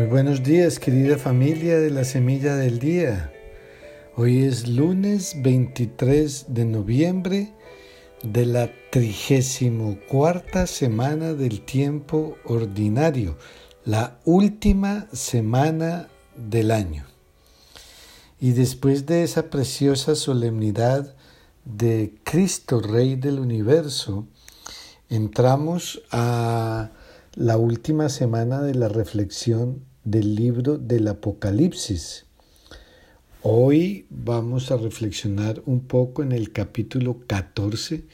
Muy buenos días, querida familia de la Semilla del Día. Hoy es lunes 23 de noviembre de la trigésimo cuarta semana del tiempo ordinario, la última semana del año. Y después de esa preciosa solemnidad de Cristo, Rey del Universo, entramos a la última semana de la reflexión del libro del Apocalipsis. Hoy vamos a reflexionar un poco en el capítulo 14,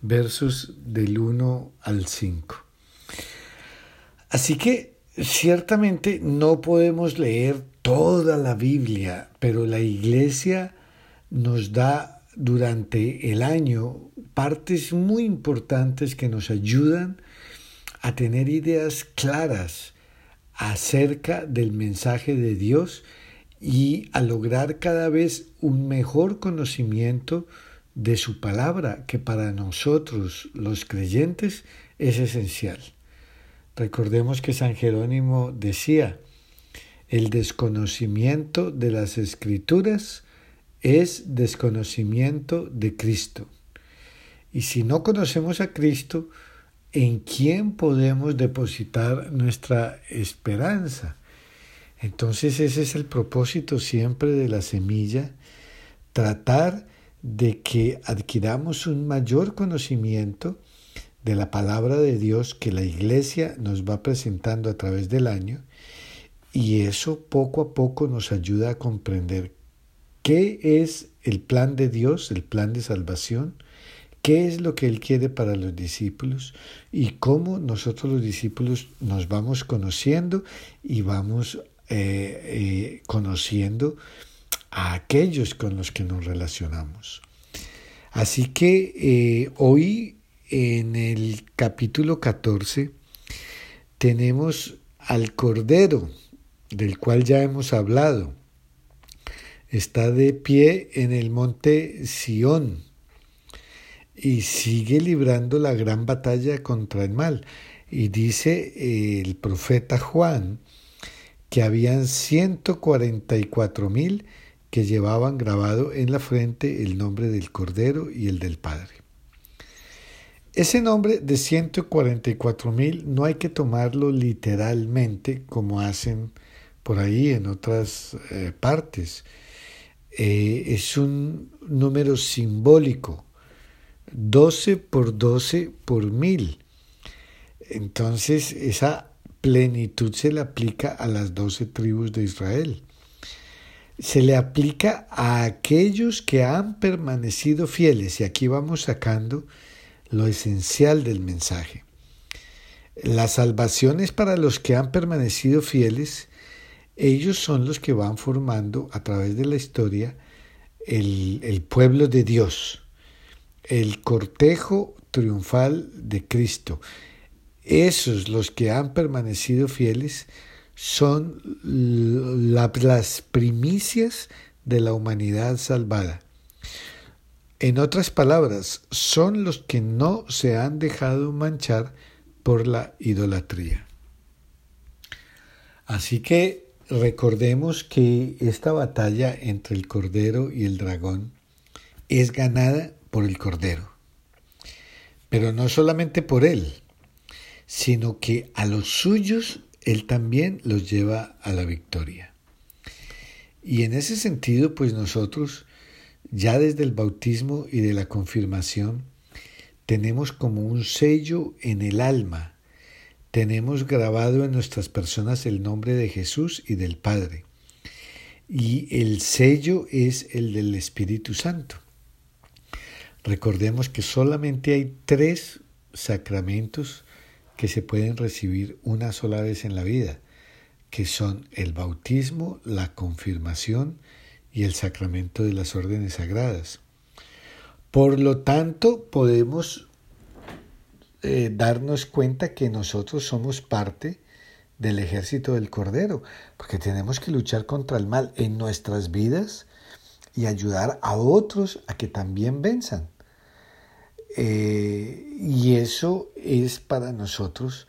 versos del 1 al 5. Así que ciertamente no podemos leer toda la Biblia, pero la iglesia nos da durante el año partes muy importantes que nos ayudan a tener ideas claras acerca del mensaje de Dios y a lograr cada vez un mejor conocimiento de su palabra, que para nosotros los creyentes es esencial. Recordemos que San Jerónimo decía, el desconocimiento de las escrituras es desconocimiento de Cristo. Y si no conocemos a Cristo, en quién podemos depositar nuestra esperanza. Entonces ese es el propósito siempre de la semilla, tratar de que adquiramos un mayor conocimiento de la palabra de Dios que la iglesia nos va presentando a través del año y eso poco a poco nos ayuda a comprender qué es el plan de Dios, el plan de salvación, qué es lo que Él quiere para los discípulos y cómo nosotros los discípulos nos vamos conociendo y vamos eh, eh, conociendo a aquellos con los que nos relacionamos. Así que eh, hoy en el capítulo 14 tenemos al Cordero, del cual ya hemos hablado. Está de pie en el monte Sión y sigue librando la gran batalla contra el mal. Y dice eh, el profeta Juan que habían 144 mil que llevaban grabado en la frente el nombre del Cordero y el del Padre. Ese nombre de 144 mil no hay que tomarlo literalmente como hacen por ahí en otras eh, partes. Eh, es un número simbólico 12 por 12 por mil. Entonces esa plenitud se le aplica a las 12 tribus de Israel. Se le aplica a aquellos que han permanecido fieles y aquí vamos sacando lo esencial del mensaje. La salvación es para los que han permanecido fieles. Ellos son los que van formando a través de la historia el, el pueblo de Dios el cortejo triunfal de Cristo. Esos, los que han permanecido fieles, son las primicias de la humanidad salvada. En otras palabras, son los que no se han dejado manchar por la idolatría. Así que recordemos que esta batalla entre el Cordero y el dragón es ganada por el Cordero. Pero no solamente por Él, sino que a los suyos Él también los lleva a la victoria. Y en ese sentido, pues nosotros, ya desde el bautismo y de la confirmación, tenemos como un sello en el alma, tenemos grabado en nuestras personas el nombre de Jesús y del Padre. Y el sello es el del Espíritu Santo. Recordemos que solamente hay tres sacramentos que se pueden recibir una sola vez en la vida, que son el bautismo, la confirmación y el sacramento de las órdenes sagradas. Por lo tanto, podemos eh, darnos cuenta que nosotros somos parte del ejército del Cordero, porque tenemos que luchar contra el mal en nuestras vidas y ayudar a otros a que también venzan. Eh, y eso es para nosotros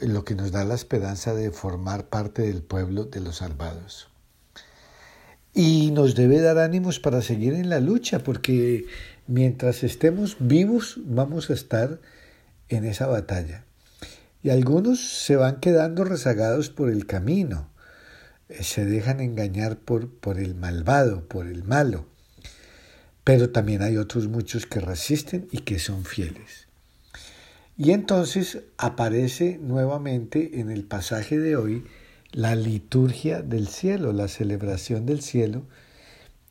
lo que nos da la esperanza de formar parte del pueblo de los salvados. Y nos debe dar ánimos para seguir en la lucha, porque mientras estemos vivos vamos a estar en esa batalla. Y algunos se van quedando rezagados por el camino, eh, se dejan engañar por, por el malvado, por el malo. Pero también hay otros muchos que resisten y que son fieles. Y entonces aparece nuevamente en el pasaje de hoy la liturgia del cielo, la celebración del cielo,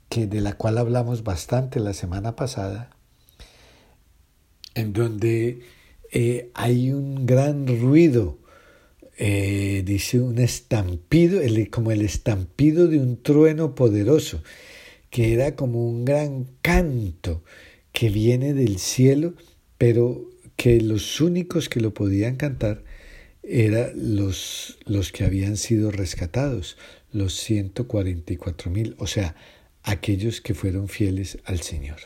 que de la cual hablamos bastante la semana pasada, en donde eh, hay un gran ruido, eh, dice un estampido, como el estampido de un trueno poderoso, que era como un gran canto que viene del cielo, pero que los únicos que lo podían cantar eran los, los que habían sido rescatados, los 144 mil, o sea, aquellos que fueron fieles al Señor.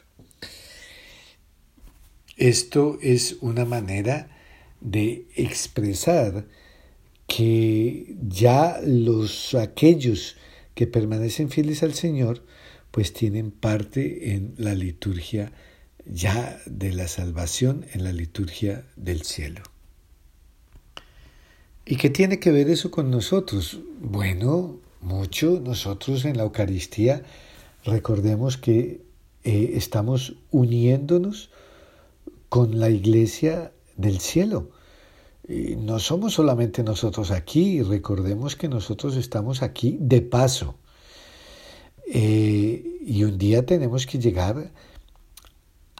Esto es una manera de expresar que ya los aquellos que permanecen fieles al Señor pues tienen parte en la liturgia ya de la salvación en la liturgia del cielo. ¿Y qué tiene que ver eso con nosotros? Bueno, mucho. Nosotros en la Eucaristía recordemos que eh, estamos uniéndonos con la iglesia del cielo. Y no somos solamente nosotros aquí, recordemos que nosotros estamos aquí de paso. Eh, y un día tenemos que llegar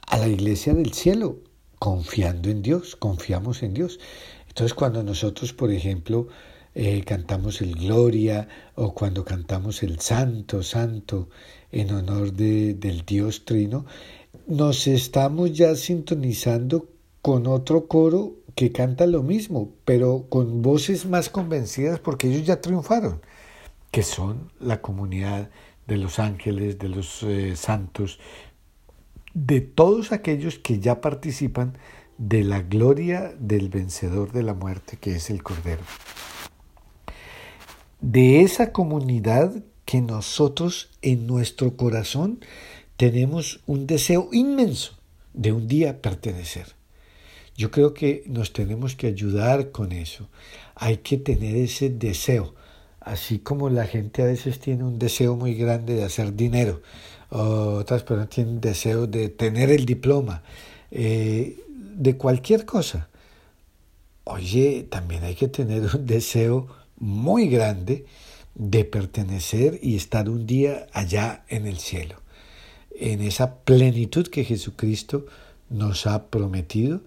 a la iglesia del cielo, confiando en Dios, confiamos en Dios. Entonces cuando nosotros, por ejemplo, eh, cantamos el Gloria o cuando cantamos el Santo, Santo, en honor de, del Dios Trino, nos estamos ya sintonizando con otro coro que canta lo mismo, pero con voces más convencidas porque ellos ya triunfaron, que son la comunidad de los ángeles, de los eh, santos, de todos aquellos que ya participan de la gloria del vencedor de la muerte, que es el Cordero. De esa comunidad que nosotros en nuestro corazón tenemos un deseo inmenso de un día pertenecer. Yo creo que nos tenemos que ayudar con eso. Hay que tener ese deseo. Así como la gente a veces tiene un deseo muy grande de hacer dinero, otras personas tienen deseo de tener el diploma, eh, de cualquier cosa. Oye, también hay que tener un deseo muy grande de pertenecer y estar un día allá en el cielo, en esa plenitud que Jesucristo nos ha prometido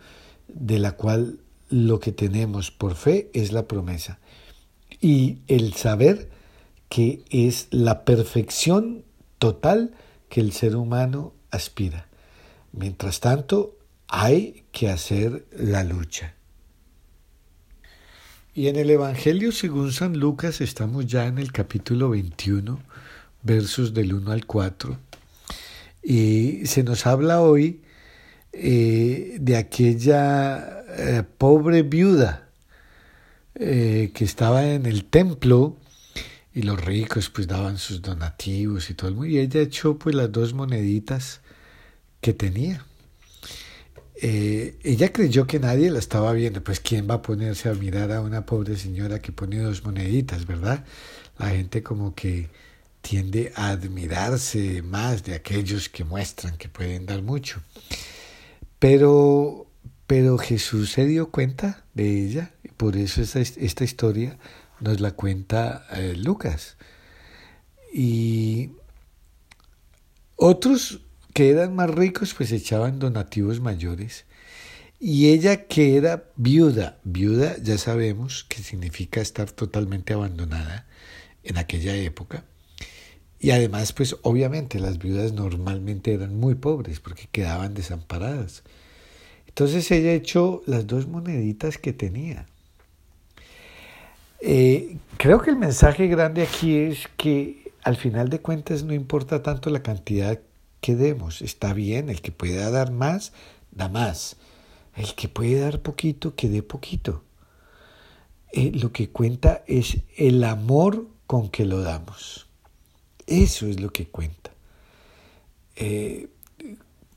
de la cual lo que tenemos por fe es la promesa. Y el saber que es la perfección total que el ser humano aspira. Mientras tanto, hay que hacer la lucha. Y en el Evangelio según San Lucas estamos ya en el capítulo 21, versos del 1 al 4. Y se nos habla hoy eh, de aquella eh, pobre viuda eh, que estaba en el templo y los ricos pues daban sus donativos y todo el mundo y ella echó pues las dos moneditas que tenía. ella creyó que nadie la estaba viendo, pues quién va a ponerse a mirar a una pobre señora que pone dos moneditas, ¿verdad? La gente como que tiende a admirarse más de aquellos que muestran que pueden dar mucho. Pero, pero Jesús se dio cuenta de ella, y por eso esta, esta historia nos la cuenta eh, Lucas. Y otros que eran más ricos pues echaban donativos mayores. Y ella que era viuda, viuda ya sabemos que significa estar totalmente abandonada en aquella época. Y además, pues obviamente las viudas normalmente eran muy pobres porque quedaban desamparadas. Entonces ella echó las dos moneditas que tenía. Eh, creo que el mensaje grande aquí es que al final de cuentas no importa tanto la cantidad que demos. Está bien, el que pueda dar más, da más. El que puede dar poquito, que dé poquito. eh, lo que cuenta es el amor con que lo damos. Eso es lo que cuenta. Eh,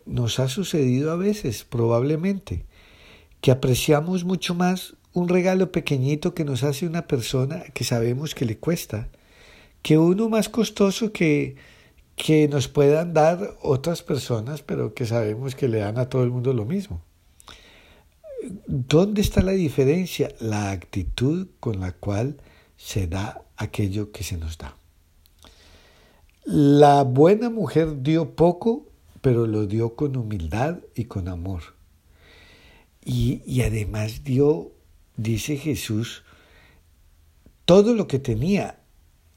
nos ha sucedido a veces, probablemente, que apreciamos mucho más un regalo pequeñito que nos hace una persona que sabemos que le cuesta, que uno más costoso que, que nos puedan dar otras personas, pero que sabemos que le dan a todo el mundo lo mismo. ¿Dónde está la diferencia? La actitud con la cual se da aquello que se nos da. La buena mujer dio poco, pero lo dio con humildad y con amor. Y, y además dio, dice Jesús, todo lo que tenía.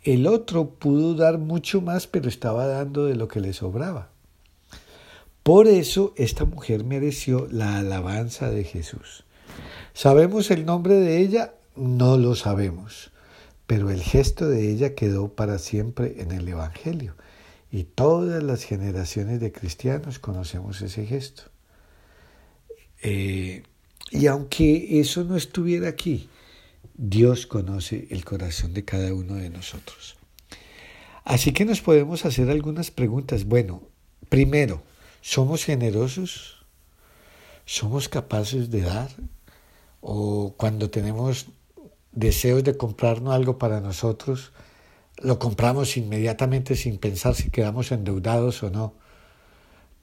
El otro pudo dar mucho más, pero estaba dando de lo que le sobraba. Por eso esta mujer mereció la alabanza de Jesús. ¿Sabemos el nombre de ella? No lo sabemos, pero el gesto de ella quedó para siempre en el Evangelio y todas las generaciones de cristianos conocemos ese gesto. Eh, y aunque eso no estuviera aquí, Dios conoce el corazón de cada uno de nosotros. Así que nos podemos hacer algunas preguntas. Bueno, primero, ¿Somos generosos? ¿Somos capaces de dar? ¿O cuando tenemos deseos de comprarnos algo para nosotros, lo compramos inmediatamente sin pensar si quedamos endeudados o no?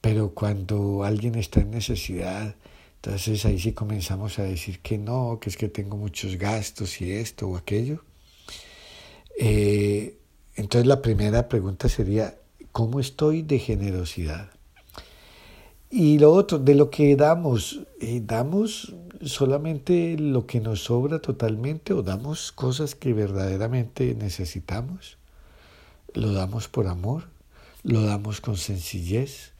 Pero cuando alguien está en necesidad, entonces ahí sí comenzamos a decir que no, que es que tengo muchos gastos y esto o aquello. Eh, entonces la primera pregunta sería, ¿cómo estoy de generosidad? Y lo otro, de lo que damos, eh, ¿damos solamente lo que nos sobra totalmente o damos cosas que verdaderamente necesitamos? ¿Lo damos por amor? ¿Lo damos con sencillez?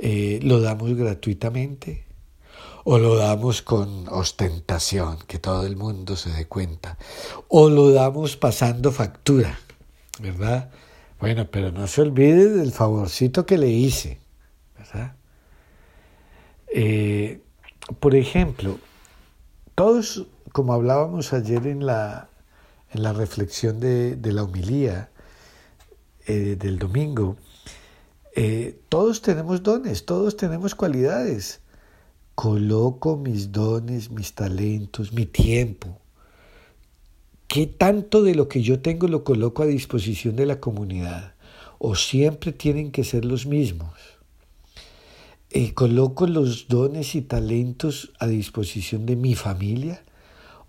Eh, ¿Lo damos gratuitamente? ¿O lo damos con ostentación, que todo el mundo se dé cuenta? ¿O lo damos pasando factura? ¿Verdad? Bueno, pero no se olvide del favorcito que le hice, ¿verdad? Eh, por ejemplo, todos, como hablábamos ayer en la, en la reflexión de, la humilía eh, del domingo, eh, todos tenemos dones, todos tenemos cualidades. Coloco mis dones, mis talentos, mi tiempo. ¿Qué tanto de lo que yo tengo lo coloco a disposición de la comunidad? ¿O siempre tienen que ser los mismos? Eh, coloco los dones y talentos a disposición de mi familia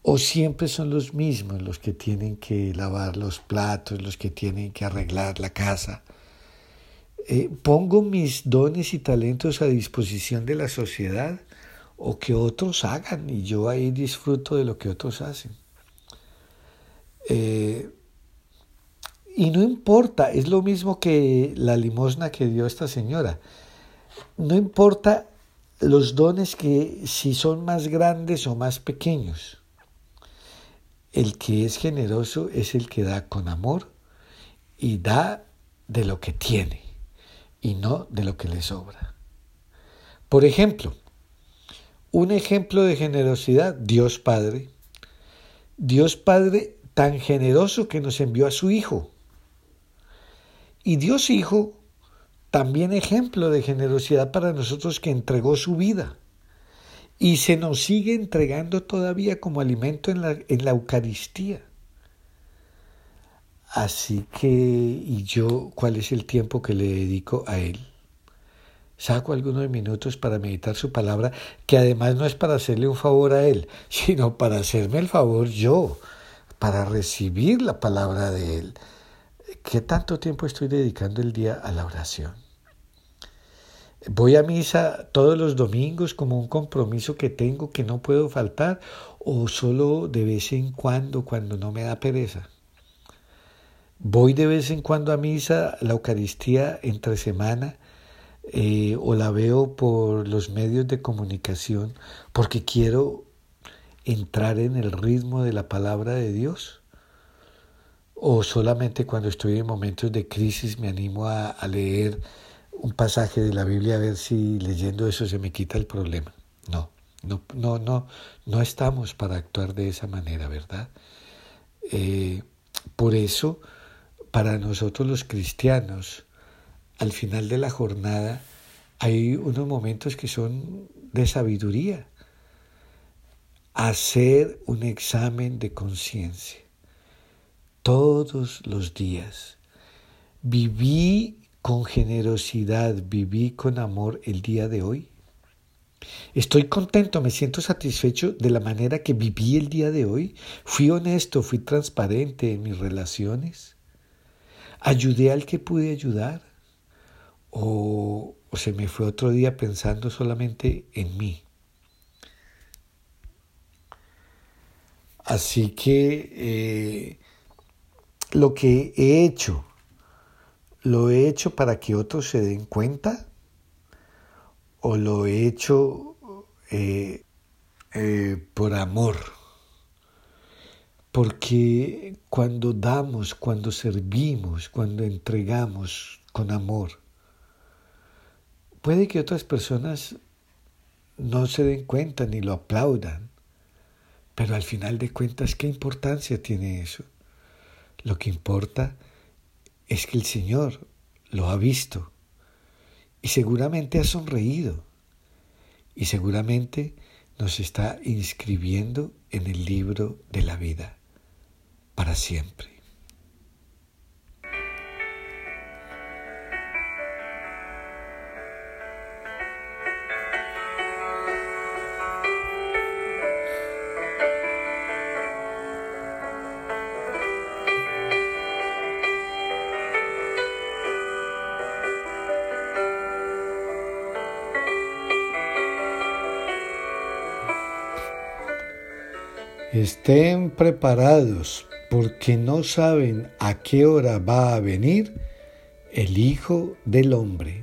o siempre son los mismos los que tienen que lavar los platos, los que tienen que arreglar la casa. Eh, pongo mis dones y talentos a disposición de la sociedad o que otros hagan y yo ahí disfruto de lo que otros hacen. Eh, y no importa, es lo mismo que la limosna que dio esta señora no importa los dones que si son más grandes o más pequeños. El que es generoso es el que da con amor y da de lo que tiene y no de lo que le sobra. Por ejemplo, un ejemplo de generosidad, Dios Padre. Dios Padre tan generoso que nos envió a su Hijo. Y Dios Hijo también ejemplo de generosidad para nosotros que entregó su vida y se nos sigue entregando todavía como alimento en la, en la Eucaristía. Así que, ¿y yo cuál es el tiempo que le dedico a Él? Saco algunos minutos para meditar su palabra, que además no es para hacerle un favor a Él, sino para hacerme el favor yo, para recibir la palabra de Él. ¿Qué tanto tiempo estoy dedicando el día a la oración? Voy a misa todos los domingos como un compromiso que tengo que no puedo faltar o solo de vez en cuando cuando no me da pereza. Voy de vez en cuando a misa, la Eucaristía entre semana eh, o la veo por los medios de comunicación porque quiero entrar en el ritmo de la palabra de Dios. O solamente cuando estoy en momentos de crisis me animo a, a leer un pasaje de la Biblia a ver si leyendo eso se me quita el problema. No, No, no, no, no estamos para actuar de esa manera, ¿verdad? Eh, por eso, para nosotros los cristianos, al final de la jornada hay unos momentos que son de sabiduría. Hacer un examen de conciencia todos los días. Viví con generosidad, viví con amor el día de hoy. Estoy contento, me siento satisfecho de la manera que viví el día de hoy. Fui honesto, fui transparente en mis relaciones. Ayudé al que pude ayudar. O, se me fue otro día pensando solamente en mí. Así que eh, lo que he hecho, lo he hecho para que otros se den cuenta o lo he hecho eh, eh, por amor. Porque cuando damos, cuando servimos, cuando entregamos con amor, puede que otras personas no se den cuenta ni lo aplaudan, pero al final de cuentas, ¿qué importancia tiene eso? Lo que importa es que el Señor lo ha visto y seguramente ha sonreído y seguramente nos está inscribiendo en el libro de la vida para siempre. Estén preparados porque no saben a qué hora va a venir el Hijo del Hombre.